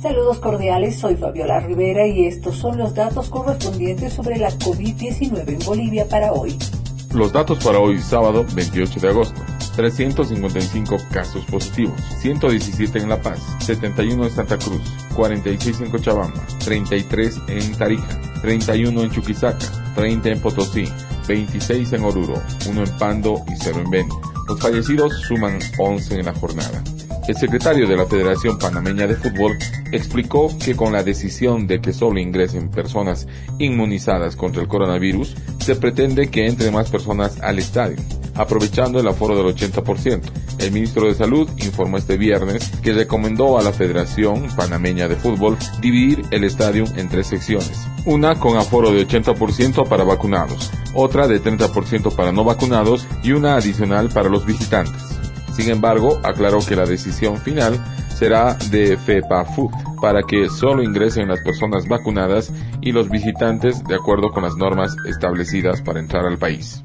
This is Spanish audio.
Saludos cordiales, soy Fabiola Rivera y estos son los datos correspondientes sobre la COVID-19 en Bolivia para hoy. Los datos para hoy, sábado 28 de agosto. 355 casos positivos, 117 en La Paz, 71 en Santa Cruz, 46 en Cochabamba, 33 en Tarija, 31 en Chuquisaca, 30 en Potosí, 26 en Oruro, 1 en Pando y 0 en Beni. Los fallecidos suman 11 en la jornada. El secretario de la Federación Panameña de Fútbol explicó que con la decisión de que solo ingresen personas inmunizadas contra el coronavirus, se pretende que entren más personas al estadio, aprovechando el aforo del 80%. El ministro de Salud informó este viernes que recomendó a la Federación Panameña de Fútbol dividir el estadio en tres secciones. Una con aforo de 80% para vacunados, otra de 30% para no vacunados y una adicional para los visitantes. Sin embargo, aclaró que la decisión final será de FEPAFUT para que solo ingresen las personas vacunadas y los visitantes de acuerdo con las normas establecidas para entrar al país.